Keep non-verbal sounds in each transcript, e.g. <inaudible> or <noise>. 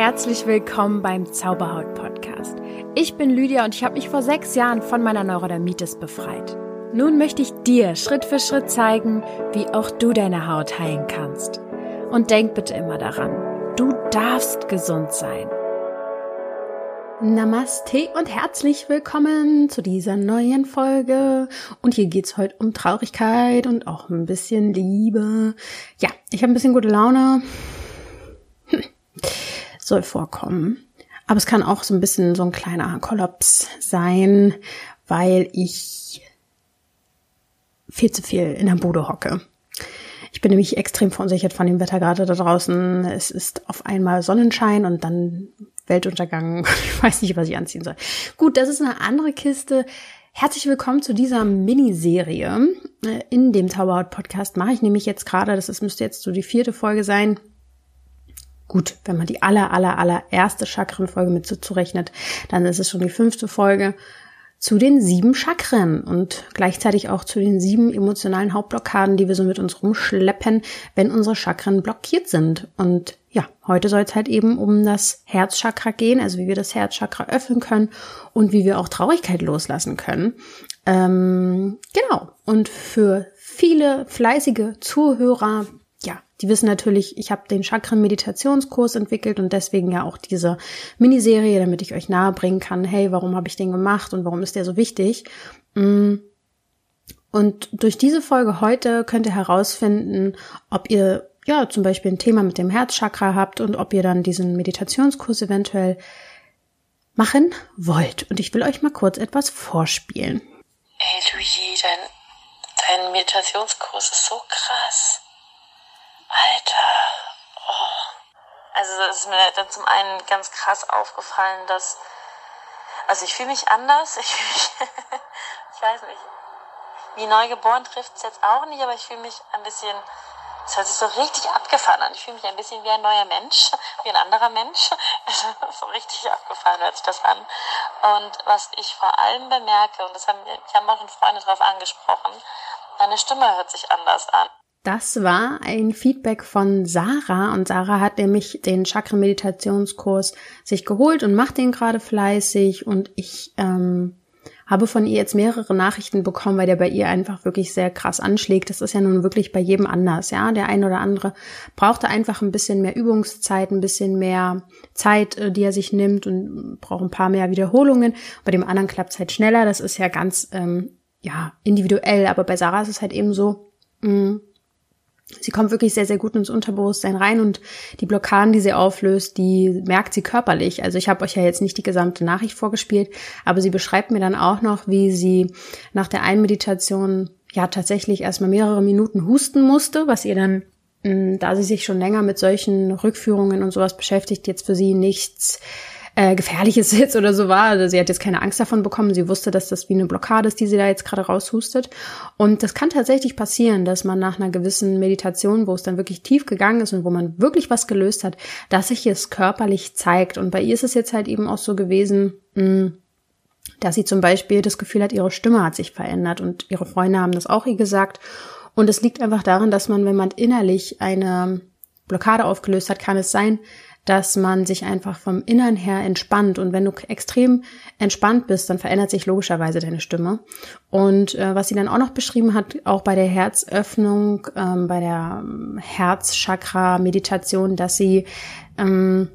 Herzlich willkommen beim Zauberhaut Podcast. Ich bin Lydia und ich habe mich vor sechs Jahren von meiner Neurodermitis befreit. Nun möchte ich dir Schritt für Schritt zeigen, wie auch du deine Haut heilen kannst. Und denk bitte immer daran, du darfst gesund sein. Namaste und herzlich willkommen zu dieser neuen Folge. Und hier geht's heute um Traurigkeit und auch ein bisschen Liebe. Ja, ich habe ein bisschen gute Laune. Hm. <laughs> Soll vorkommen. Aber es kann auch so ein bisschen so ein kleiner Kollaps sein, weil ich viel zu viel in der Bude hocke. Ich bin nämlich extrem verunsichert von dem Wetter gerade da draußen. Es ist auf einmal Sonnenschein und dann Weltuntergang. <laughs> Ich weiß nicht, was ich anziehen soll. Gut, das ist eine andere Kiste. Herzlich willkommen zu dieser Miniserie. Äh, in dem Zauberhaut Podcast mache ich nämlich jetzt gerade, das müsste jetzt so die vierte Folge sein. Gut, wenn man die aller, aller, aller erste Chakrenfolge mit zurechnet, dann ist es schon die fünfte Folge zu den sieben Chakren und gleichzeitig auch zu den sieben emotionalen Hauptblockaden, die wir so mit uns rumschleppen, wenn unsere Chakren blockiert sind. Und ja, heute soll es halt eben um das Herzchakra gehen, also wie wir das Herzchakra öffnen können und wie wir auch Traurigkeit loslassen können. Ähm, genau. Und für viele fleißige Zuhörer die wissen natürlich, ich habe den Chakren-Meditationskurs entwickelt und deswegen ja auch diese Miniserie, damit ich euch nahebringen kann, hey, warum habe ich den gemacht und warum ist der so wichtig? Mm. Und durch diese Folge heute könnt ihr herausfinden, ob ihr ja zum Beispiel ein Thema mit dem Herzchakra habt und ob ihr dann diesen Meditationskurs eventuell machen wollt. Und ich will euch mal kurz etwas vorspielen. Hey Luigi, dein, dein Meditationskurs ist so krass. Alter. Oh. Also es ist mir dann zum einen ganz krass aufgefallen, dass also ich fühle mich anders. Ich, fühl mich, <laughs> ich weiß nicht. Wie neugeboren trifft es jetzt auch nicht, aber ich fühle mich ein bisschen, es hört sich so richtig abgefahren an. Ich fühle mich ein bisschen wie ein neuer Mensch, wie ein anderer Mensch. <laughs> So richtig abgefahren hört sich das an. Und was ich vor allem bemerke, und das haben, ich haben auch schon Freunde darauf angesprochen, meine Stimme hört sich anders an. Das war ein Feedback von Sarah und Sarah hat nämlich den Chakra-Meditationskurs sich geholt und macht den gerade fleißig und ich ähm, habe von ihr jetzt mehrere Nachrichten bekommen, weil der bei ihr einfach wirklich sehr krass anschlägt. Das ist ja nun wirklich bei jedem anders, ja. Der eine oder andere brauchte einfach ein bisschen mehr Übungszeit, ein bisschen mehr Zeit, äh, die er sich nimmt und braucht ein paar mehr Wiederholungen. Bei dem anderen klappt es halt schneller. Das ist ja ganz ähm, ja individuell, aber bei Sarah ist es halt eben so. Mh, mm, Sie kommt wirklich sehr, sehr gut ins Unterbewusstsein rein und die Blockaden, die sie auflöst, die merkt sie körperlich. Also ich habe euch ja jetzt nicht die gesamte Nachricht vorgespielt, aber sie beschreibt mir dann auch noch, wie sie nach der Einmeditation ja tatsächlich erstmal mehrere Minuten husten musste, was ihr dann, mm, da sie sich schon länger mit solchen Rückführungen und sowas beschäftigt, jetzt für sie nichts äh, gefährliches jetzt oder so war. Also sie hat jetzt keine Angst davon bekommen. Sie wusste, dass das wie eine Blockade ist, die sie da jetzt gerade raushustet. Und das kann tatsächlich passieren, dass man nach einer gewissen Meditation, wo es dann wirklich tief gegangen ist und wo man wirklich was gelöst hat, dass sich es körperlich zeigt. Und bei ihr ist es jetzt halt eben auch so gewesen, mh, hm, dass sie zum Beispiel das Gefühl hat, ihre Stimme hat sich verändert und ihre Freunde haben das auch ihr gesagt. Und es liegt einfach daran, dass man, wenn man innerlich eine Blockade aufgelöst hat, kann es sein, dass man sich einfach vom Innern her entspannt. Und wenn du extrem entspannt bist, dann verändert sich logischerweise deine Stimme. Und äh, was sie dann auch noch beschrieben hat, auch bei der Herzöffnung, ähm, bei der ähm, Herzchakra-Meditation, dass sie ähm,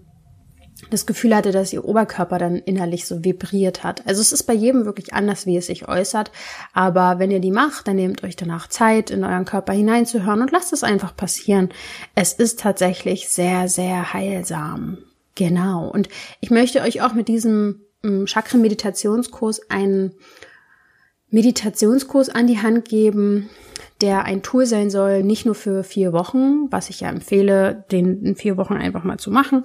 das Gefühl hatte, dass ihr Oberkörper dann innerlich so vibriert hat. Also es ist bei jedem wirklich anders, wie es sich äußert. Aber wenn ihr die macht, dann nehmt euch danach Zeit, in euren Körper hineinzuhören und lasst es einfach passieren. Es ist tatsächlich sehr, sehr heilsam. Genau. Und ich möchte euch auch mit diesem ähm, Chakren-Meditationskurs einen Meditationskurs an die Hand geben, der ein Tool sein soll, nicht nur für vier Wochen, was ich ja empfehle, den in vier Wochen einfach mal zu machen,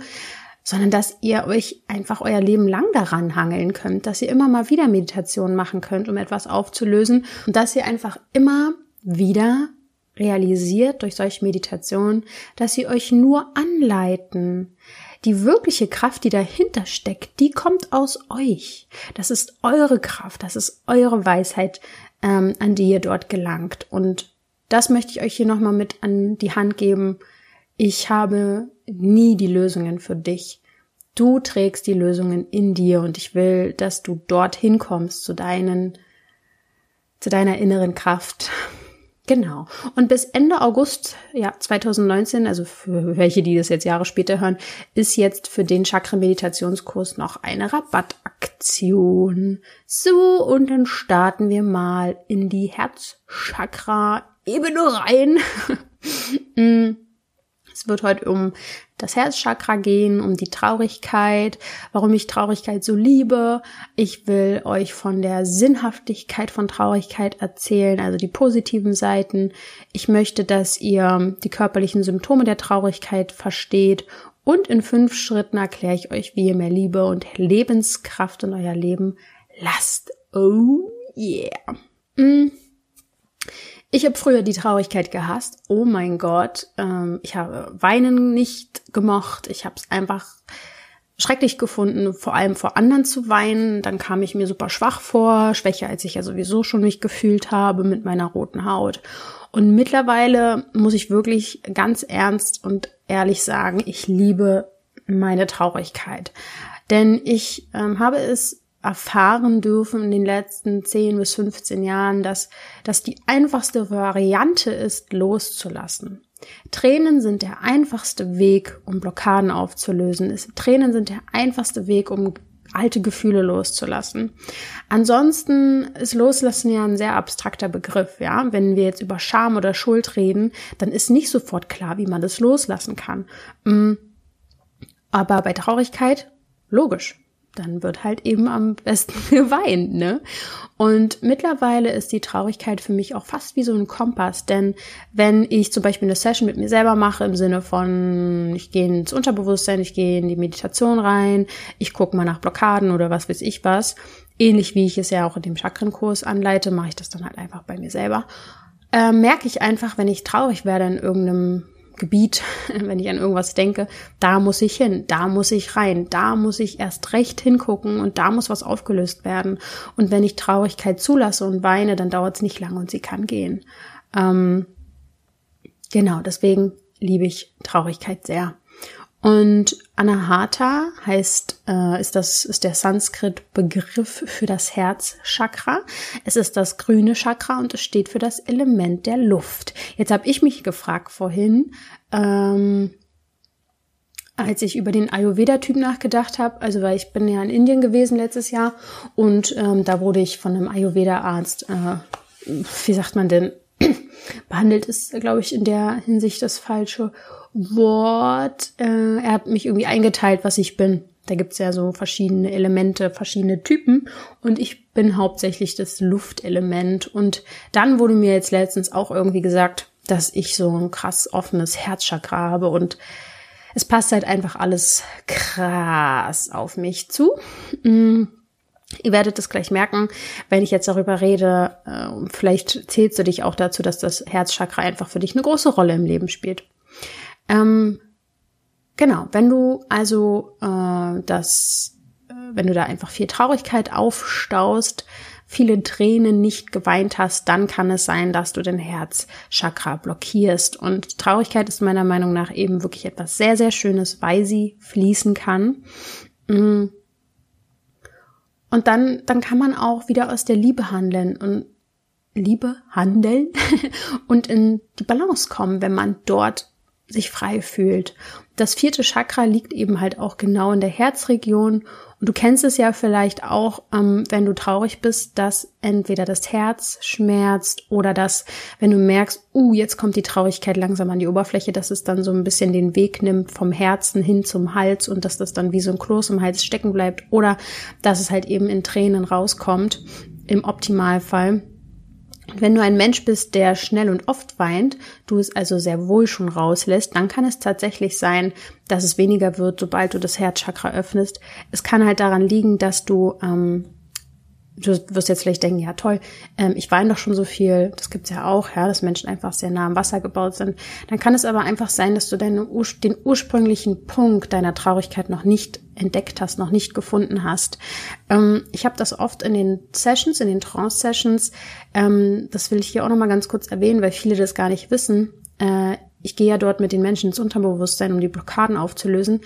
sondern dass ihr euch einfach euer Leben lang daran hangeln könnt, dass ihr immer mal wieder Meditation machen könnt, um etwas aufzulösen und dass ihr einfach immer wieder realisiert durch solche Meditationen, dass sie euch nur anleiten. Die wirkliche Kraft, die dahinter steckt, die kommt aus euch. Das ist eure Kraft, das ist eure Weisheit, ähm, an die ihr dort gelangt. Und das möchte ich euch hier nochmal mit an die Hand geben. Ich habe nie die Lösungen für dich. Du trägst die Lösungen in dir und ich will, dass du dorthin kommst zu deinen, zu deiner inneren Kraft. <laughs> Genau. Und bis Ende August, ja, 2019, also für welche, die das jetzt Jahre später hören, ist jetzt für den Chakra-Meditationskurs noch eine Rabattaktion. So, und dann starten wir mal in die Herzchakra-Ebene rein. <laughs> Es wird heute um das Herzchakra gehen, um die Traurigkeit, warum ich Traurigkeit so liebe. Ich will euch von der Sinnhaftigkeit von Traurigkeit erzählen, also die positiven Seiten. Ich möchte, dass ihr die körperlichen Symptome der Traurigkeit versteht und in fünf Schritten erkläre ich euch, wie ihr mehr Liebe und Lebenskraft in euer Leben lasst. Oh yeah. Mm. Ich habe früher die Traurigkeit gehasst. Oh mein Gott. Ähm, ich habe Weinen nicht gemocht. Ich habe es einfach schrecklich gefunden, vor allem vor anderen zu weinen. Dann kam ich mir super schwach vor, schwächer als ich ja sowieso schon mich gefühlt habe mit meiner roten Haut. Und mittlerweile muss ich wirklich ganz ernst und ehrlich sagen, ich liebe meine Traurigkeit. Denn ich ähm, habe es erfahren dürfen in den letzten 10 bis 15 Jahren, dass das die einfachste Variante ist, loszulassen. Tränen sind der einfachste Weg, um Blockaden aufzulösen. Tränen sind der einfachste Weg, um alte Gefühle loszulassen. Ansonsten ist Loslassen ja ein sehr abstrakter Begriff, ja. Wenn wir jetzt über Scham oder Schuld reden, dann ist nicht sofort klar, wie man das loslassen kann. Mm. Aber bei Traurigkeit, logisch dann wird halt eben am besten <laughs> geweint, ne? Und mittlerweile ist die Traurigkeit für mich auch fast wie so ein Kompass, denn wenn ich zum Beispiel eine Session mit mir selber mache, im Sinne von, ich gehe ins Unterbewusstsein, ich gehe in die Meditation rein, ich gucke mal nach Blockaden oder was weiß ich was, ähnlich wie ich es ja auch in dem Chakrenkurs anleite, mache ich das dann halt einfach bei mir selber. Äh, merke ich einfach, wenn ich traurig werde in irgendeinem Gebiet, <laughs> wenn ich an irgendwas denke, da muss ich hin, da muss ich rein, da muss ich erst recht hingucken und da muss was aufgelöst werden. Und wenn ich Traurigkeit zulasse und weine, dann dauert es nicht lange und sie kann gehen. Ähm, genau, deswegen liebe ich Traurigkeit sehr. Und Anahata heißt, äh, ist das, ist der Sanskrit-Begriff für das Herzchakra. Es ist das grüne Chakra und es steht für das Element der Luft. Jetzt habe ich mich gefragt vorhin, ähm, als ich über den Ayurveda-Typ nachgedacht habe, also weil ich bin ja in Indien gewesen letztes Jahr und ähm, da wurde ich von einem Ayurveda-Arzt, äh, wie sagt man denn, <clears throat> behandelt ist, glaube ich, in der Hinsicht das falsche Wort. Äh, er hat mich irgendwie eingeteilt, was ich bin. Da gibt's ja so verschiedene Elemente, verschiedene Typen. Und ich bin hauptsächlich das Luftelement. Und dann wurde mir jetzt letztens auch irgendwie gesagt, dass ich so ein krass offenes Herzchakra habe. Und es passt halt einfach alles krass auf mich zu. Mm. Ihr werdet es gleich merken, wenn ich jetzt darüber rede. Äh, vielleicht zählst du dich auch dazu, dass das Herzchakra einfach für dich eine große Rolle im Leben spielt. Ähm, genau, wenn du also äh, das, äh, wenn du da einfach viel Traurigkeit aufstaust, viele Tränen nicht geweint hast, dann kann es sein, dass du den Herzchakra blockierst. Und Traurigkeit ist meiner Meinung nach eben wirklich etwas sehr, sehr Schönes, weil sie fließen kann. Mm. Und dann, dann kann man auch wieder aus der Liebe handeln und Liebe handeln <laughs> und in die Balance kommen, wenn man dort sich frei fühlt. Das vierte Chakra liegt eben halt auch genau in der Herzregion. Und du kennst es ja vielleicht auch, ähm, wenn du traurig bist, dass entweder das Herz schmerzt oder dass, wenn du merkst, uh, jetzt kommt die Traurigkeit langsam an die Oberfläche, dass es dann so ein bisschen den Weg nimmt vom Herzen hin zum Hals und dass das dann wie so ein Kloß im Hals stecken bleibt oder dass es halt eben in Tränen rauskommt, im Optimalfall. Wenn du ein Mensch bist, der schnell und oft weint, du es also sehr wohl schon rauslässt, dann kann es tatsächlich sein, dass es weniger wird, sobald du das Herzchakra öffnest. Es kann halt daran liegen, dass du ähm, du wirst jetzt vielleicht denken, ja toll, ähm, ich weine doch schon so viel, das gibt's ja auch, ja, dass Menschen einfach sehr nah am Wasser gebaut sind. Dann kann es aber einfach sein, dass du deine, den ursprünglichen Punkt deiner Traurigkeit noch nicht entdeckt hast, noch nicht gefunden hast. Ähm, ich habe das oft in den Sessions, in den Trance-Sessions, ähm, das will ich hier auch nochmal ganz kurz erwähnen, weil viele das gar nicht wissen. Äh, ich gehe ja dort mit den Menschen ins Unterbewusstsein, um die Blockaden aufzulösen.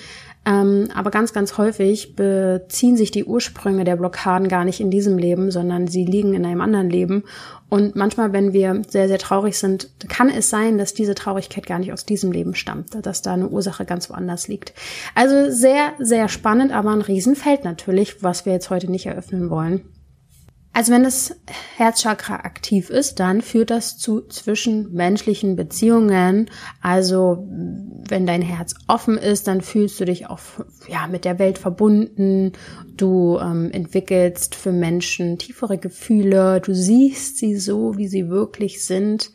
Ähm, aber ganz, ganz häufig beziehen sich die Ursprünge der Blockaden gar nicht in diesem Leben, sondern sie liegen in einem anderen Leben. Und manchmal, wenn wir sehr, sehr traurig sind, kann es sein, dass diese Traurigkeit gar nicht aus diesem Leben stammt, dass da eine Ursache ganz woanders liegt. Also sehr, sehr spannend, aber ein Riesenfeld natürlich, was wir jetzt heute nicht eröffnen wollen. Also wenn das Herzchakra aktiv ist, dann führt das zu zwischenmenschlichen Beziehungen. Also wenn dein Herz offen ist, dann fühlst du dich auch ja mit der Welt verbunden. Du ähm, entwickelst für Menschen tiefere Gefühle. Du siehst sie so, wie sie wirklich sind,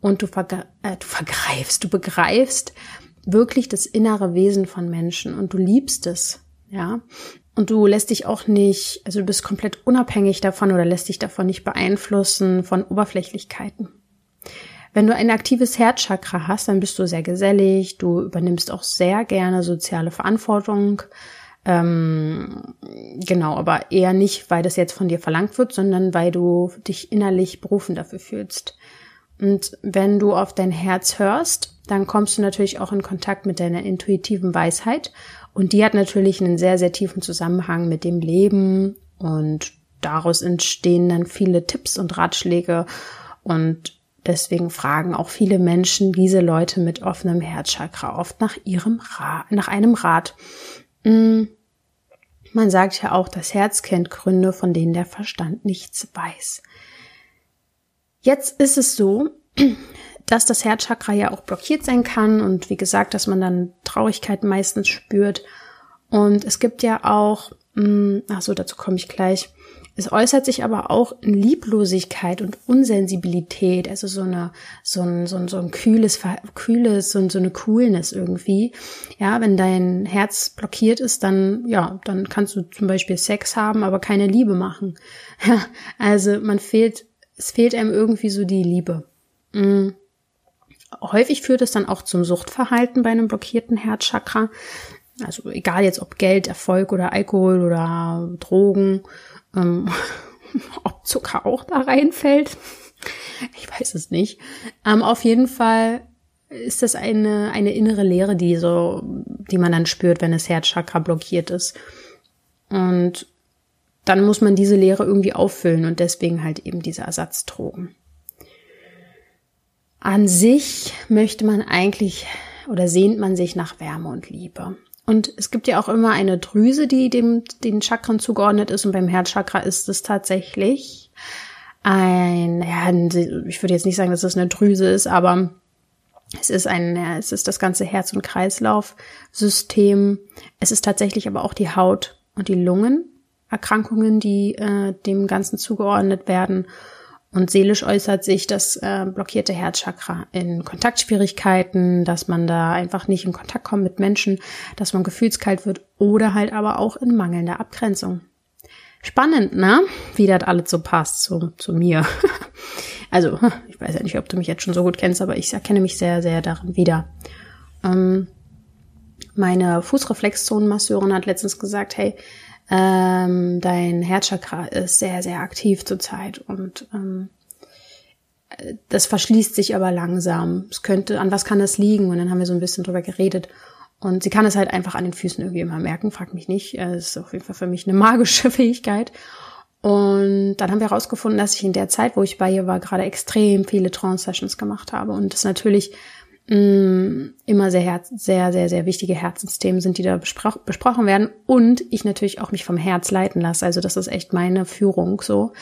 und du, verge äh, du vergreifst, du begreifst wirklich das innere Wesen von Menschen und du liebst es. Ja, und du lässt dich auch nicht, also du bist komplett unabhängig davon oder lässt dich davon nicht beeinflussen von Oberflächlichkeiten. Wenn du ein aktives Herzchakra hast, dann bist du sehr gesellig, du übernimmst auch sehr gerne soziale Verantwortung. Ähm, genau, aber eher nicht, weil das jetzt von dir verlangt wird, sondern weil du dich innerlich berufen dafür fühlst. Und wenn du auf dein Herz hörst, dann kommst du natürlich auch in Kontakt mit deiner intuitiven Weisheit und die hat natürlich einen sehr, sehr tiefen Zusammenhang mit dem Leben und daraus entstehen dann viele Tipps und Ratschläge und deswegen fragen auch viele Menschen diese Leute mit offenem Herzchakra oft nach ihrem Rat, nach einem Rat. Hm, man sagt ja auch, das Herz kennt Gründe, von denen der Verstand nichts weiß. Jetzt ist es so, dass das Herzchakra ja auch blockiert sein kann und wie gesagt, dass man dann Traurigkeit meistens spürt. Und es gibt ja auch, mh, ach so, dazu komme ich gleich. Es äußert sich aber auch in Lieblosigkeit und Unsensibilität, also so eine, so ein, so ein, so ein kühles, kühles, so, so eine Coolness irgendwie. Ja, wenn dein Herz blockiert ist, dann, ja, dann kannst du zum Beispiel Sex haben, aber keine Liebe machen. <laughs> Ja, also man fehlt, es fehlt einem irgendwie so die Liebe. Mhm. Häufig führt es dann auch zum Suchtverhalten bei einem blockierten Herzchakra. Also egal jetzt ob Geld, Erfolg oder Alkohol oder Drogen, ähm, <laughs> ob Zucker auch da reinfällt. Ich weiß es nicht. Ähm, auf jeden Fall ist das eine, eine innere Leere, die so, die man dann spürt, wenn das Herzchakra blockiert ist. Und dann muss man diese Leere irgendwie auffüllen und deswegen halt eben diese Ersatzdrogen. An sich möchte man eigentlich oder sehnt man sich nach Wärme und Liebe. Und es gibt ja auch immer eine Drüse, die dem den Chakren zugeordnet ist. Und beim Herzchakra ist es tatsächlich ein, ja, ich würde jetzt nicht sagen, dass es eine Drüse ist, aber es ist ein, es ist das ganze Herz- und Kreislaufsystem. Es ist tatsächlich aber auch die Haut und die Lungenerkrankungen, die äh, dem Ganzen zugeordnet werden. Und seelisch äußert sich das äh, blockierte Herzchakra in Kontaktschwierigkeiten, dass man da einfach nicht in Kontakt kommt mit Menschen, dass man gefühlskalt wird oder halt aber auch in mangelnder Abgrenzung. Spannend, ne? Wie das alles so passt zu, zu mir. <laughs> also, ich weiß ja nicht, ob du mich jetzt schon so gut kennst, aber ich erkenne mich sehr, sehr darin wieder. Ähm, meine Fußreflexzonenmasseurin hat letztens gesagt, hey, ähm, dein Herzchakra ist sehr, sehr aktiv zurzeit und ähm, das verschließt sich aber langsam. Es könnte, an was kann das liegen? Und dann haben wir so ein bisschen drüber geredet. Und sie kann es halt einfach an den Füßen irgendwie immer merken, frag mich nicht. Es ist auf jeden Fall für mich eine magische <laughs> Fähigkeit. Und dann haben wir herausgefunden, dass ich in der Zeit, wo ich bei ihr war, gerade extrem viele Trance-Sessions gemacht habe. Und das natürlich immer sehr, sehr, sehr, sehr wichtige Herzensthemen sind, die da bespro besprochen werden. Und ich natürlich auch mich vom Herz leiten lasse. Also das ist echt meine Führung so.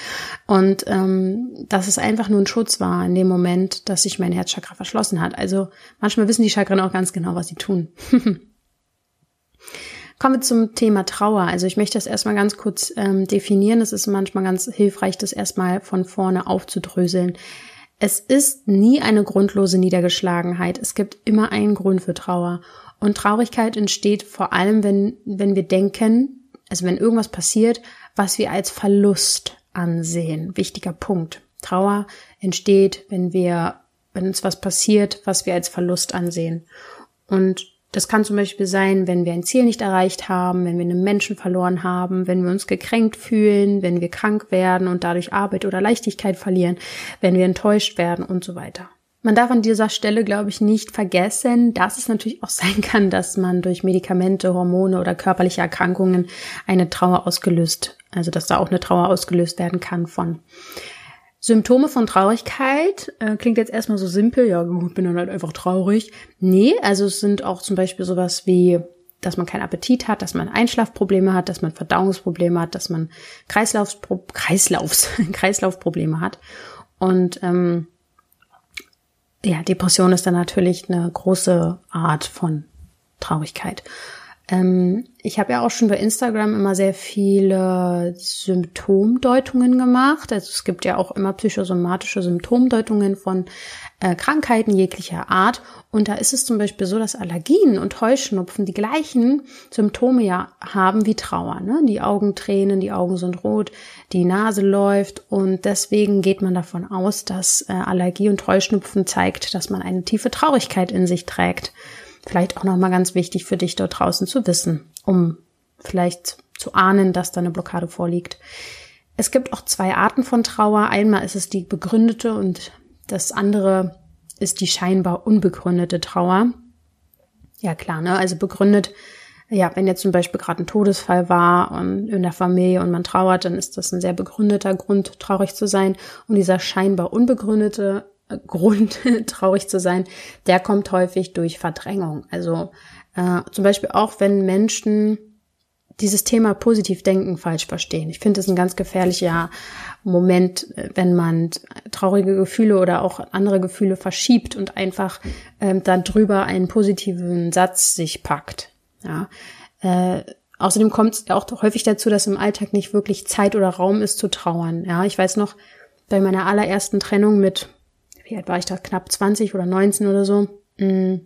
Und ähm, dass es einfach nur ein Schutz war in dem Moment, dass sich mein Herzchakra verschlossen hat. Also manchmal wissen die Chakren auch ganz genau, was sie tun. <laughs> Kommen wir zum Thema Trauer. Also ich möchte das erstmal ganz kurz ähm, definieren. Es ist manchmal ganz hilfreich, das erstmal von vorne aufzudröseln. Es ist nie eine grundlose Niedergeschlagenheit. Es gibt immer einen Grund für Trauer. Und Traurigkeit entsteht vor allem, wenn, wenn wir denken, also wenn irgendwas passiert, was wir als Verlust ansehen. Wichtiger Punkt. Trauer entsteht, wenn wir, wenn uns was passiert, was wir als Verlust ansehen. Und das kann zum Beispiel sein, wenn wir ein Ziel nicht erreicht haben, wenn wir einen Menschen verloren haben, wenn wir uns gekränkt fühlen, wenn wir krank werden und dadurch Arbeit oder Leichtigkeit verlieren, wenn wir enttäuscht werden und so weiter. Man darf an dieser Stelle, glaube ich, nicht vergessen, dass es natürlich auch <laughs> sein kann, dass man durch Medikamente, Hormone oder körperliche Erkrankungen eine Trauer ausgelöst, also dass da auch eine Trauer ausgelöst werden kann von. Symptome von Traurigkeit äh, klingt jetzt erstmal so simpel, ja, ich bin dann halt einfach traurig. Nee, also es sind auch zum Beispiel sowas wie, dass man keinen Appetit hat, dass man Einschlafprobleme hat, dass man Verdauungsprobleme hat, dass man Kreislaufspro Kreislaufs <laughs> Kreislaufprobleme hat. Und ähm, ja, Depression ist dann natürlich eine große Art von Traurigkeit. Ähm, ich habe ja auch schon bei Instagram immer sehr viele Symptomdeutungen gemacht. Also es gibt ja auch immer psychosomatische Symptomdeutungen von äh, Krankheiten jeglicher Art. Und da ist es zum Beispiel so, dass Allergien und Heuschnupfen die gleichen Symptome ja haben wie Trauer. Ne? Die Augen tränen, die Augen sind rot, die Nase läuft. Und deswegen geht man davon aus, dass äh, Allergie und Heuschnupfen zeigt, dass man eine tiefe Traurigkeit in sich trägt. Vielleicht auch nochmal ganz wichtig für dich dort draußen zu wissen, um vielleicht zu ahnen, dass da eine Blockade vorliegt. Es gibt auch zwei Arten von Trauer. Einmal ist es die begründete und das andere ist die scheinbar unbegründete Trauer. Ja klar, ne? Also begründet, ja, wenn jetzt zum Beispiel gerade ein Todesfall war und in der Familie und man trauert, dann ist das ein sehr begründeter Grund, traurig zu sein. Und dieser scheinbar unbegründete Grund, <laughs> traurig zu sein, der kommt häufig durch Verdrängung. Also äh, zum Beispiel auch, wenn Menschen dieses Thema positiv denken falsch verstehen. Ich finde es ein ganz gefährlicher Moment, wenn man traurige Gefühle oder auch andere Gefühle verschiebt und einfach ähm, dann drüber einen positiven Satz sich packt. Ja. Äh, außerdem kommt es auch häufig dazu, dass im Alltag nicht wirklich Zeit oder Raum ist zu trauern. Ja, ich weiß noch bei meiner allerersten Trennung mit wie alt war ich da, knapp 20 oder 19 oder so. Mm.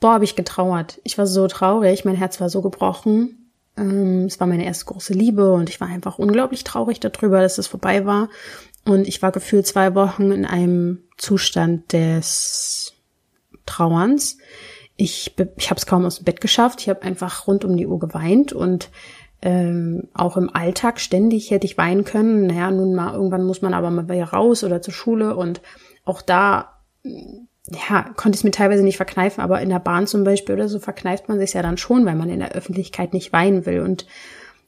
Boah, habe ich getrauert. Ich war so traurig, mein Herz war so gebrochen. Ähm, es war meine erste große Liebe und ich war einfach unglaublich traurig darüber, dass es vorbei war. Und ich war gefühlt zwei Wochen in einem Zustand des Trauerns. Ich, ich habe es kaum aus dem Bett geschafft. Ich habe einfach rund um die Uhr geweint und ähm, auch im Alltag ständig hätte ich weinen können. Naja, nun mal, irgendwann muss man aber mal wieder raus oder zur Schule und auch da, ja, konnte ich es mir teilweise nicht verkneifen, aber in der Bahn zum Beispiel oder so verkneift man sich ja dann schon, weil man in der Öffentlichkeit nicht weinen will. Und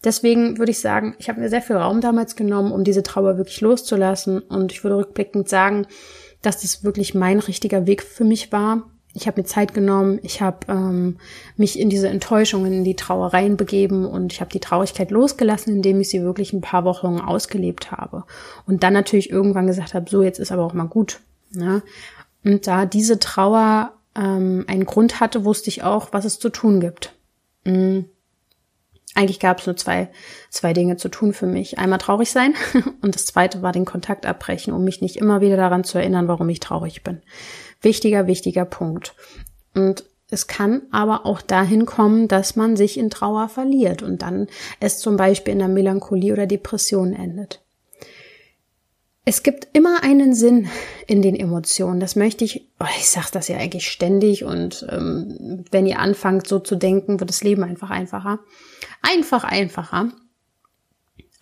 deswegen würde ich sagen, ich habe mir sehr viel Raum damals genommen, um diese Trauer wirklich loszulassen. Und ich würde rückblickend sagen, dass das wirklich mein richtiger Weg für mich war, ich habe mir Zeit genommen, ich habe ähm, mich in diese Enttäuschungen, in die Trauereien begeben und ich habe die Traurigkeit losgelassen, indem ich sie wirklich ein paar Wochen ausgelebt habe. Und dann natürlich irgendwann gesagt habe, so jetzt ist aber auch mal gut. Ne? Und da diese Trauer ähm, einen Grund hatte, wusste ich auch, was es zu tun gibt. Mhm. Eigentlich gab es nur zwei, zwei Dinge zu tun für mich. Einmal traurig sein <laughs> und das zweite war den Kontakt abbrechen, um mich nicht immer wieder daran zu erinnern, warum ich traurig bin. Wichtiger, wichtiger Punkt. Und es kann aber auch dahin kommen, dass man sich in Trauer verliert und dann es zum Beispiel in der Melancholie oder Depression endet. Es gibt immer einen Sinn in den Emotionen. Das möchte ich, oh, ich sage das ja eigentlich ständig und ähm, wenn ihr anfangt so zu denken, wird das Leben einfach einfacher. Einfach einfacher.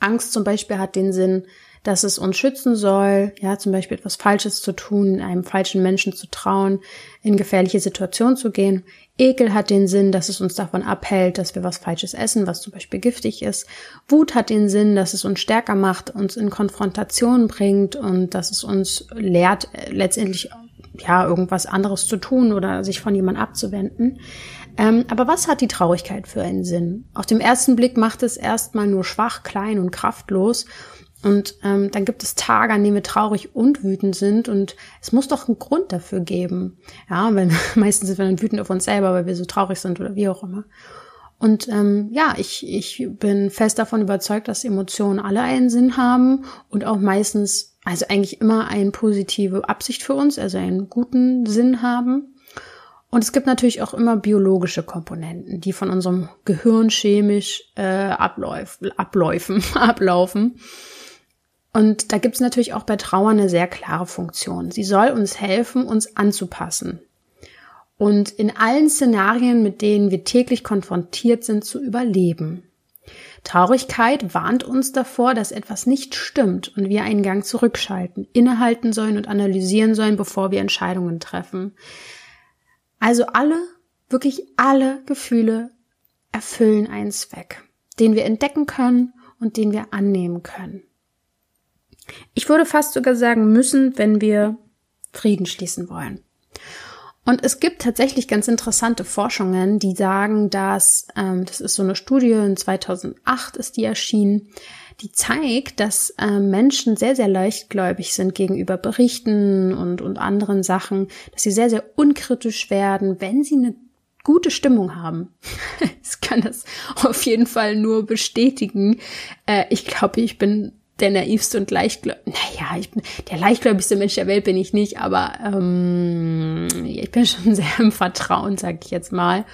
Angst zum Beispiel hat den Sinn, dass es uns schützen soll, ja, zum Beispiel etwas Falsches zu tun, einem falschen Menschen zu trauen, in gefährliche Situationen zu gehen. Ekel hat den Sinn, dass es uns davon abhält, dass wir was Falsches essen, was zum Beispiel giftig ist. Wut hat den Sinn, dass es uns stärker macht, uns in Konfrontation bringt und dass es uns lehrt, letztendlich ja irgendwas anderes zu tun oder sich von jemand abzuwenden. Ähm, aber was hat die Traurigkeit für einen Sinn? Auf dem ersten Blick macht es erstmal nur schwach, klein und kraftlos und ähm, dann gibt es Tage, an denen wir traurig und wütend sind. Und es muss doch einen Grund dafür geben. Ja, weil <laughs> meistens sind wir dann wütend auf uns selber, weil wir so traurig sind oder wie auch immer. Und ähm, ja, ich, ich bin fest davon überzeugt, dass Emotionen alle einen Sinn haben und auch meistens, also eigentlich immer eine positive Absicht für uns, also einen guten Sinn haben. Und es gibt natürlich auch immer biologische Komponenten, die von unserem Gehirn chemisch äh, abläuf, abläufen, <laughs> ablaufen. Und da gibt es natürlich auch bei Trauer eine sehr klare Funktion. Sie soll uns helfen, uns anzupassen. Und in allen Szenarien, mit denen wir täglich konfrontiert sind, zu überleben. Traurigkeit warnt uns davor, dass etwas nicht stimmt und wir einen Gang zurückschalten, innehalten sollen und analysieren sollen, bevor wir Entscheidungen treffen. Also alle, wirklich alle Gefühle erfüllen einen Zweck, den wir entdecken können und den wir annehmen können. Ich würde fast sogar sagen müssen, wenn wir Frieden schließen wollen. Und es gibt tatsächlich ganz interessante Forschungen, die sagen, dass, ähm, das ist so eine Studie, in 2008 ist die erschienen, die zeigt, dass äh, Menschen sehr, sehr leichtgläubig sind gegenüber Berichten und, und anderen Sachen, dass sie sehr, sehr unkritisch werden, wenn sie eine gute Stimmung haben. <laughs> ich kann das auf jeden Fall nur bestätigen. Äh, ich glaube, ich bin der naivste und leichtgläubigste, naja, ich bin der leichtgläubigste Mensch der Welt bin ich nicht, aber ähm, ich bin schon <laughs> sehr im Vertrauen, sag ich jetzt mal.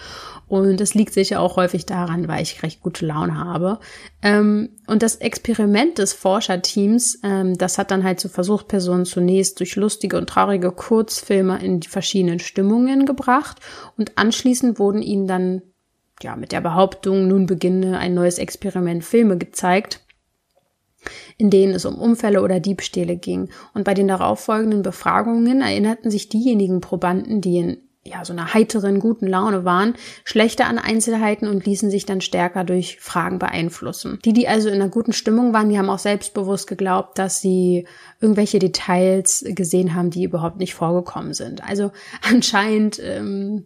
Und das liegt sicher auch häufig daran, weil ich recht gute Laune habe. Ähm, und das Experiment des Forscherteams, ähm, das hat dann halt so Versuchspersonen zunächst durch lustige und traurige Kurzfilme in die verschiedenen Stimmungen gebracht und anschließend wurden ihnen dann ja mit der Behauptung, nun beginne ein neues Experiment Filme gezeigt in denen es um Unfälle oder Diebstähle ging. Und bei den darauffolgenden Befragungen erinnerten sich diejenigen Probanden, die in ja, so einer heiteren, guten Laune waren, schlechter an Einzelheiten und ließen sich dann stärker durch Fragen beeinflussen. Die, die also in einer guten Stimmung waren, die haben auch selbstbewusst geglaubt, dass sie irgendwelche Details gesehen haben, die überhaupt nicht vorgekommen sind. Also <laughs> anscheinend ähm,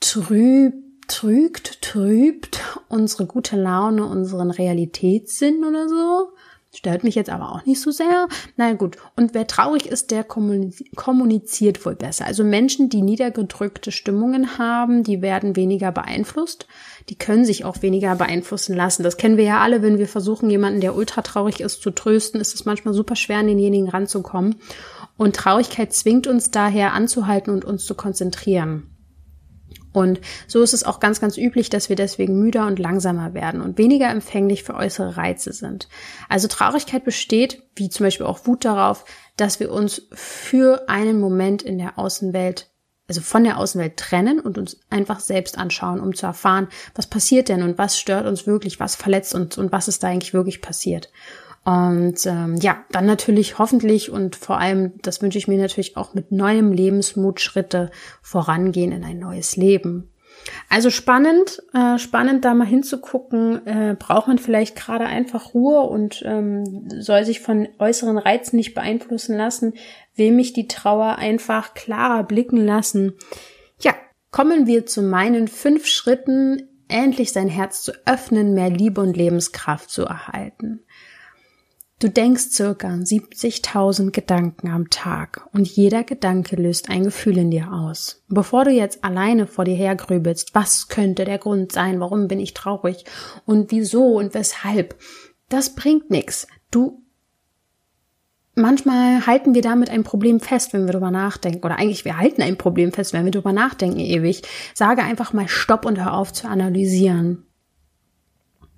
trüb trügt, trübt unsere gute Laune unseren Realitätssinn oder so. Stört mich jetzt aber auch nicht so sehr. Na gut. Und wer traurig ist, der kommuniziert wohl besser. Also Menschen, die niedergedrückte Stimmungen haben, die werden weniger beeinflusst. Die können sich auch weniger beeinflussen lassen. Das kennen wir ja alle, wenn wir versuchen, jemanden, der ultra traurig ist, zu trösten, ist es manchmal super schwer, an denjenigen ranzukommen. Und Traurigkeit zwingt uns daher anzuhalten und uns zu konzentrieren. Und so ist es auch ganz, ganz üblich, dass wir deswegen müder und langsamer werden und weniger empfänglich für äußere Reize sind. Also Traurigkeit besteht, wie zum Beispiel auch Wut darauf, dass wir uns für einen Moment in der Außenwelt also von der Außenwelt trennen und uns einfach selbst anschauen, um zu erfahren, was passiert denn und was stört uns wirklich, was verletzt uns und was ist da eigentlich wirklich passiert. Und ähm, ja, dann natürlich hoffentlich und vor allem, das wünsche ich mir natürlich auch mit neuem Lebensmut Schritte vorangehen in ein neues Leben. Also spannend, äh, spannend da mal hinzugucken, äh, braucht man vielleicht gerade einfach Ruhe und ähm, soll sich von äußeren Reizen nicht beeinflussen lassen, will mich die Trauer einfach klarer blicken lassen. Ja, kommen wir zu meinen fünf Schritten, endlich sein Herz zu öffnen, mehr Liebe und Lebenskraft zu erhalten. Du denkst circa 70.000 Gedanken am Tag und jeder Gedanke löst ein Gefühl in dir aus. Bevor du jetzt alleine vor dir hergrübelst, was könnte der Grund sein, warum bin ich traurig und wieso und weshalb, das bringt nichts. Du manchmal halten wir damit ein Problem fest, wenn wir darüber nachdenken. Oder eigentlich, wir halten ein Problem fest, wenn wir darüber nachdenken ewig. Sage einfach mal Stopp und hör auf zu analysieren.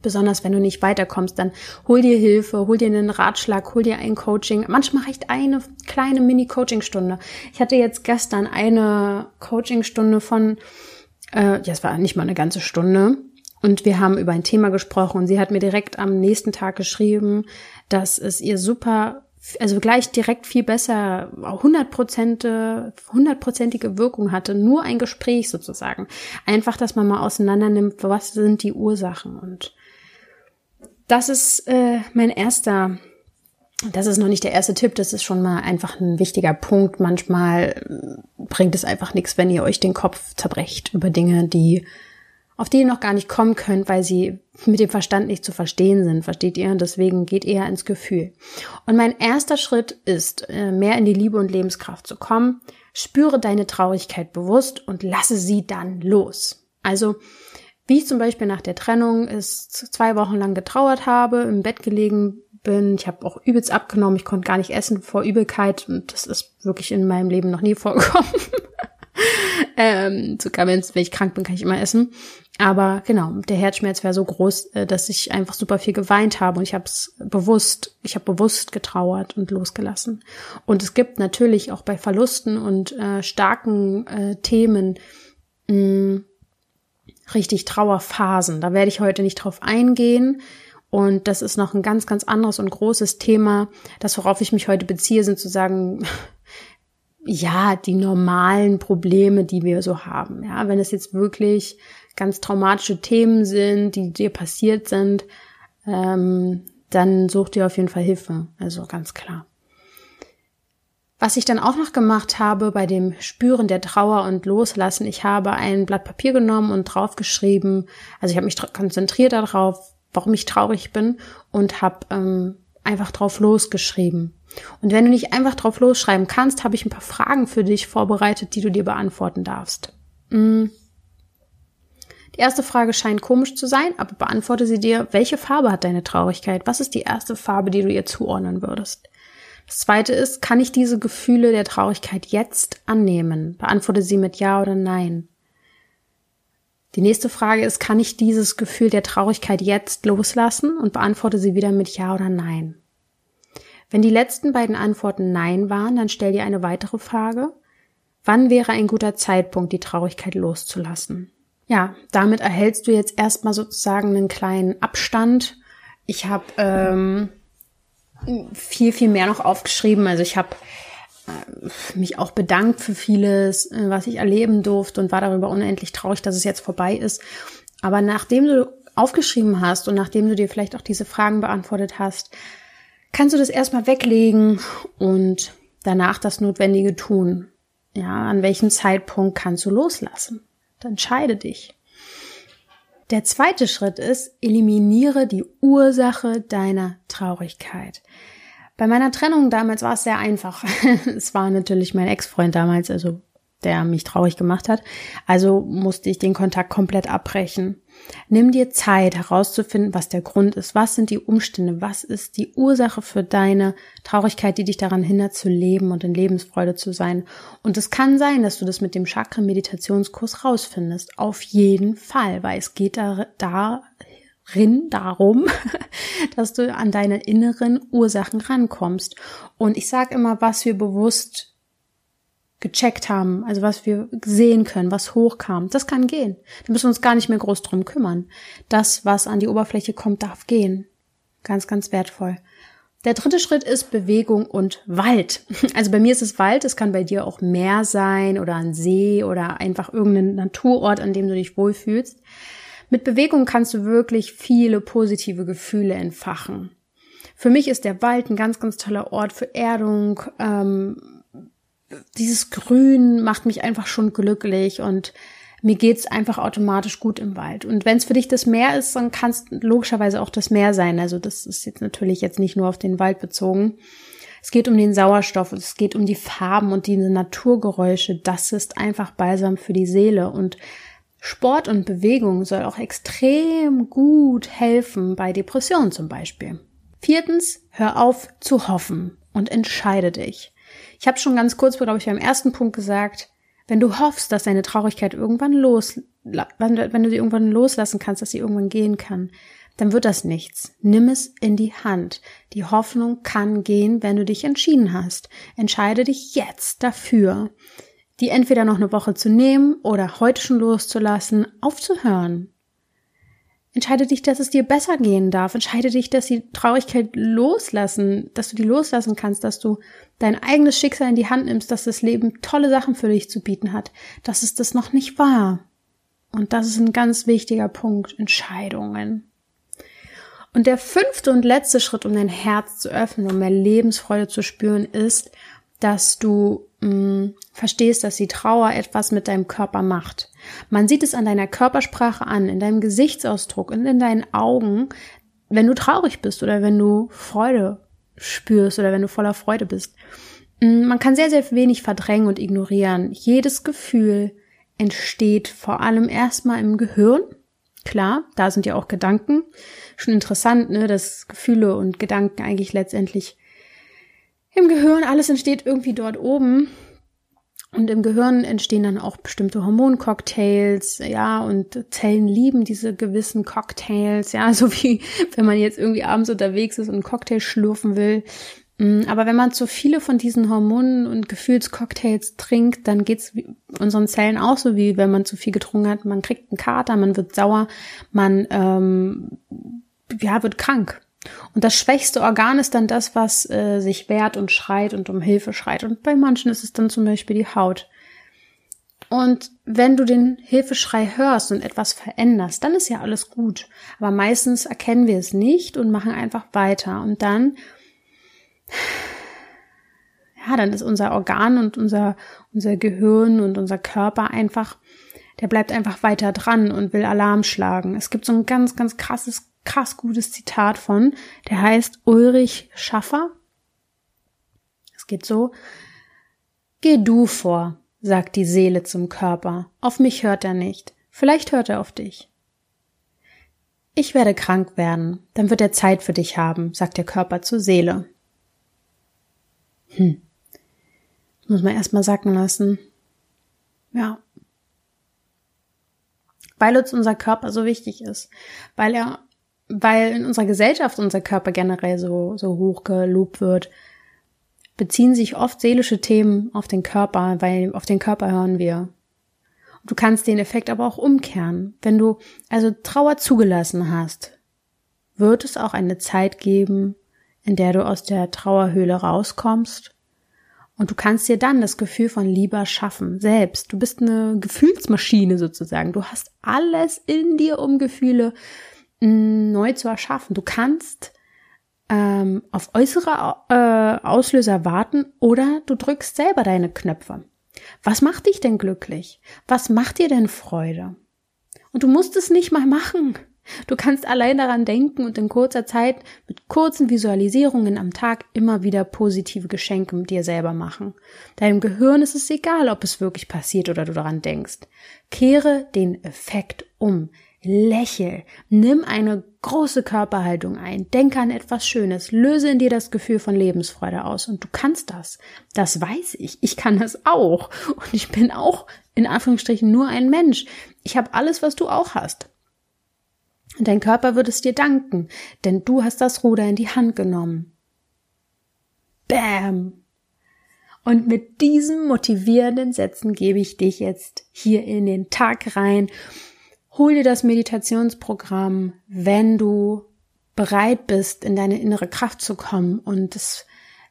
Besonders wenn du nicht weiterkommst, dann hol dir Hilfe, hol dir einen Ratschlag, hol dir ein Coaching. Manchmal reicht eine kleine Mini-Coaching-Stunde. Ich hatte jetzt gestern eine Coaching-Stunde von, äh, ja, es war nicht mal eine ganze Stunde. Und wir haben über ein Thema gesprochen und sie hat mir direkt am nächsten Tag geschrieben, dass es ihr super also gleich direkt viel besser, hundertprozentige Wirkung hatte, nur ein Gespräch sozusagen. Einfach, dass man mal auseinander nimmt, was sind die Ursachen und das ist äh, mein erster, das ist noch nicht der erste Tipp, das ist schon mal einfach ein wichtiger Punkt. Manchmal äh, bringt es einfach nichts, wenn ihr euch den Kopf zerbrecht über Dinge, die auf die ihr noch gar nicht kommen könnt, weil sie mit dem Verstand nicht zu verstehen sind, versteht ihr? Und deswegen geht eher ins Gefühl. Und mein erster Schritt ist, äh, mehr in die Liebe und Lebenskraft zu kommen. Spüre deine Traurigkeit bewusst und lasse sie dann los. Also wie ich zum Beispiel nach der Trennung ist zwei Wochen lang getrauert habe, im Bett gelegen bin. Ich habe auch übelst abgenommen. Ich konnte gar nicht essen vor Übelkeit. Und das ist wirklich in meinem Leben noch nie <laughs> vorgekommen. ähm, sogar wenn ich krank bin, kann ich immer essen. Aber genau, der Herzschmerz war so groß, äh, dass ich einfach super viel geweint habe und ich habe es bewusst, ich habe bewusst getrauert und losgelassen. Und es gibt natürlich auch bei Verlusten und äh, starken äh, Themen mh, richtig Trauerphasen. Da werde ich heute nicht drauf eingehen. Und das ist noch ein ganz, ganz anderes und großes Thema. Das, worauf ich mich heute beziehe, sind zu sagen, <laughs> ja, die normalen Probleme, die wir so haben. Ja, wenn es jetzt wirklich ganz traumatische Themen sind, die dir passiert sind, ähm, dann such dir auf jeden Fall Hilfe. Also ganz klar. Was ich dann auch noch gemacht habe bei dem Spüren der Trauer und Loslassen, ich habe ein Blatt Papier genommen und draufgeschrieben, also ich habe mich konzentriert darauf, warum ich traurig bin und habe ähm, einfach drauf losgeschrieben. Und wenn du nicht einfach drauf losschreiben kannst, habe ich ein paar Fragen für dich vorbereitet, die du dir beantworten darfst. Mhm. Die erste Frage scheint komisch zu sein, aber beantworte sie dir, welche Farbe hat deine Traurigkeit? Was ist die erste Farbe, die du ihr zuordnen würdest? Das zweite ist, kann ich diese Gefühle der Traurigkeit jetzt annehmen? Beantworte sie mit Ja oder Nein. Die nächste Frage ist, kann ich dieses Gefühl der Traurigkeit jetzt loslassen? Und beantworte sie wieder mit Ja oder Nein. Wenn die letzten beiden Antworten Nein waren, dann stell dir eine weitere Frage. Wann wäre ein guter Zeitpunkt, die Traurigkeit loszulassen? Ja, damit erhältst du jetzt erstmal sozusagen einen kleinen Abstand. Ich habe ähm, viel, viel mehr noch aufgeschrieben. Also ich habe äh, mich auch bedankt für vieles, äh, was ich erleben durfte und war darüber unendlich traurig, dass es jetzt vorbei ist. Aber nachdem du aufgeschrieben hast und nachdem du dir vielleicht auch diese Fragen beantwortet hast, kannst du das erstmal weglegen und danach das Notwendige tun. Ja, an welchem Zeitpunkt kannst du loslassen? Dann entscheide dich. Der zweite Schritt ist, eliminiere die Ursache deiner Traurigkeit. Bei meiner Trennung damals war es sehr einfach. <laughs> es war natürlich mein Ex-Freund damals, also der mich traurig gemacht hat. Also musste ich den Kontakt komplett abbrechen. Nimm dir Zeit herauszufinden, was der Grund ist, was sind die Umstände, was ist die Ursache für deine Traurigkeit, die dich daran hindert zu leben und in Lebensfreude zu sein. Und es kann sein, dass du das mit dem Chakra-Meditationskurs rausfindest. Auf jeden Fall, weil es geht da, darin darum, <laughs> dass du an deine inneren Ursachen rankommst. Und ich sage immer, was wir bewusst gecheckt haben, also was wir sehen können, was hochkam, das kann gehen. Da müssen wir uns gar nicht mehr groß drum kümmern. Das, was an die Oberfläche kommt, darf gehen. Ganz, ganz wertvoll. Der dritte Schritt ist Bewegung und Wald. <laughs> Also bei mir ist es Wald, es kann bei dir auch Meer sein oder ein See oder einfach irgendein Naturort, an dem du dich wohlfühlst. Mit Bewegung kannst du wirklich viele positive Gefühle entfachen. Für mich ist der Wald ein ganz, ganz toller Ort für Erdung, ähm, dieses Grün macht mich einfach schon glücklich und mir geht's einfach automatisch gut im Wald. Und wenn es für dich das Meer ist, dann kann es logischerweise auch das Meer sein. Also das ist jetzt natürlich jetzt nicht nur auf den Wald bezogen. Es geht um den Sauerstoff, es geht um die Farben und diese Naturgeräusche. Das ist einfach balsam für die Seele. Und Sport und Bewegung soll auch extrem gut helfen bei Depressionen zum Beispiel. Viertens, hör auf zu hoffen und entscheide dich. Ich habe schon ganz kurz, glaube ich, beim ersten Punkt gesagt, wenn du hoffst, dass deine Traurigkeit irgendwann los, wenn, wenn du sie irgendwann loslassen kannst, dass sie irgendwann gehen kann, dann wird das nichts. Nimm es in die Hand. Die Hoffnung kann gehen, wenn du dich entschieden hast. Entscheide dich jetzt dafür, die entweder noch eine Woche zu nehmen oder heute schon loszulassen, aufzuhören. Entscheide dich, dass es dir besser gehen darf. Entscheide dich, dass die Traurigkeit loslassen, dass du die loslassen kannst, dass du dein eigenes Schicksal in die Hand nimmst, dass das Leben tolle Sachen für dich zu bieten hat, dass es das noch nicht war. Und das ist ein ganz wichtiger Punkt, Entscheidungen. Und der fünfte und letzte Schritt, um dein Herz zu öffnen, um mehr Lebensfreude zu spüren, ist, dass du mh, mm, verstehst, dass die Trauer etwas mit deinem Körper macht. Man sieht es an deiner Körpersprache an, in deinem Gesichtsausdruck und in deinen Augen, wenn du traurig bist oder wenn du Freude spürst oder wenn du voller Freude bist. Mm, man kann sehr, sehr wenig verdrängen und ignorieren. Jedes Gefühl entsteht vor allem erstmal im Gehirn. Klar, da sind ja auch Gedanken. Schon interessant, ne, dass Gefühle und Gedanken eigentlich letztendlich im Gehirn, alles entsteht irgendwie dort oben. Und im Gehirn entstehen dann auch bestimmte Hormoncocktails, ja, und Zellen lieben diese gewissen Cocktails, ja, <laughs> so wie wenn man jetzt irgendwie abends unterwegs ist und einen Cocktail schlürfen will. Mm, aber wenn man zu viele von diesen Hormonen und Gefühlscocktails trinkt, dann geht's unseren Zellen auch so, wie wenn man zu viel getrunken hat. Man kriegt einen Kater, man wird sauer, man ähm, ja, wird krank. Und das schwächste Organ ist dann das, was äh, sich wehrt und schreit und um Hilfe schreit. Und bei manchen ist es dann zum Beispiel die Haut. Und wenn du den Hilfeschrei hörst und etwas veränderst, dann ist ja alles gut. Aber meistens erkennen wir es nicht und machen einfach weiter. Und dann, ja, dann ist unser Organ und unser, unser Gehirn und unser Körper einfach, der bleibt einfach weiter dran und will Alarm schlagen. Es gibt so ein ganz, ganz krasses, krass gutes Zitat von, der heißt Ulrich Schaffer. Es geht so, geh du vor sagt die Seele zum Körper. Auf mich hört er nicht. Vielleicht hört er auf dich. Ich werde krank werden, dann wird er Zeit für dich haben, sagt der Körper zur Seele. Hm. Das muss man erstmal sacken lassen. Ja. Weil uns unser Körper so wichtig ist. Weil er, weil in unserer Gesellschaft unser Körper generell so, so hoch gelobt wird, beziehen sich oft seelische Themen auf den Körper, weil auf den Körper hören wir. Du kannst den Effekt aber auch umkehren. Wenn du also Trauer zugelassen hast, wird es auch eine Zeit geben, in der du aus der Trauerhöhle rauskommst und du kannst dir dann das Gefühl von Lieber schaffen, selbst. Du bist eine Gefühlsmaschine sozusagen. Du hast alles in dir, um Gefühle neu zu erschaffen. Du kannst ähm, auf äußere äh, Auslöser warten oder du drückst selber deine Knöpfe. Was macht dich denn glücklich? Was macht dir denn Freude? Und du musst es nicht mal machen. Du kannst allein daran denken und in kurzer Zeit mit kurzen Visualisierungen am Tag immer wieder positive Geschenke mit dir selber machen. Deinem Gehirn ist es egal, ob es wirklich passiert oder du daran denkst. Kehre den Effekt um. Lächel, nimm eine große Körperhaltung ein, denke an etwas Schönes, löse in dir das Gefühl von Lebensfreude aus und du kannst das. Das weiß ich. Ich kann das auch. Und ich bin auch in Anführungsstrichen nur ein Mensch. Ich habe alles, was du auch hast. Und dein Körper wird es dir danken, denn du hast das Ruder in die Hand genommen. Bam! Und mit diesen motivierenden Sätzen gebe ich dich jetzt hier in den Tag rein Hol dir das Meditationsprogramm, wenn du bereit bist, in deine innere Kraft zu kommen und es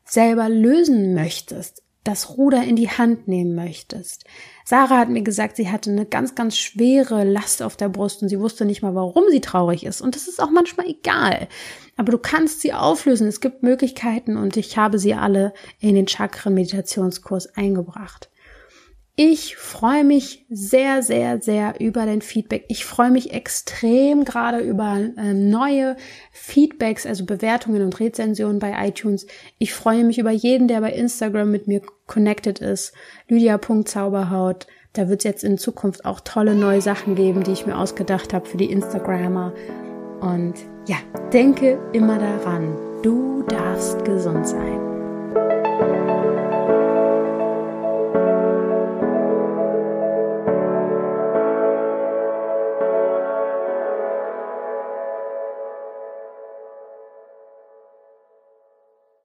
selber lösen möchtest, das Ruder in die Hand nehmen möchtest. Sarah hat mir gesagt, sie hatte eine ganz, ganz schwere Last auf der Brust und sie wusste nicht mal, warum sie traurig ist. Und das ist auch manchmal egal. Aber du kannst sie auflösen. Es gibt Möglichkeiten und ich habe sie alle in den Chakra-Meditationskurs eingebracht. Ich freue mich sehr, sehr, sehr über dein Feedback. Ich freue mich extrem gerade über ähm, neue Feedbacks, also Bewertungen und Rezensionen bei iTunes. Ich freue mich über jeden, der bei Instagram mit mir connected ist. Lydia.zauberhaut. Da wird es jetzt in Zukunft auch tolle neue Sachen geben, die ich mir ausgedacht habe für die Instagrammer. Und ja, denke immer daran, du darfst gesund sein.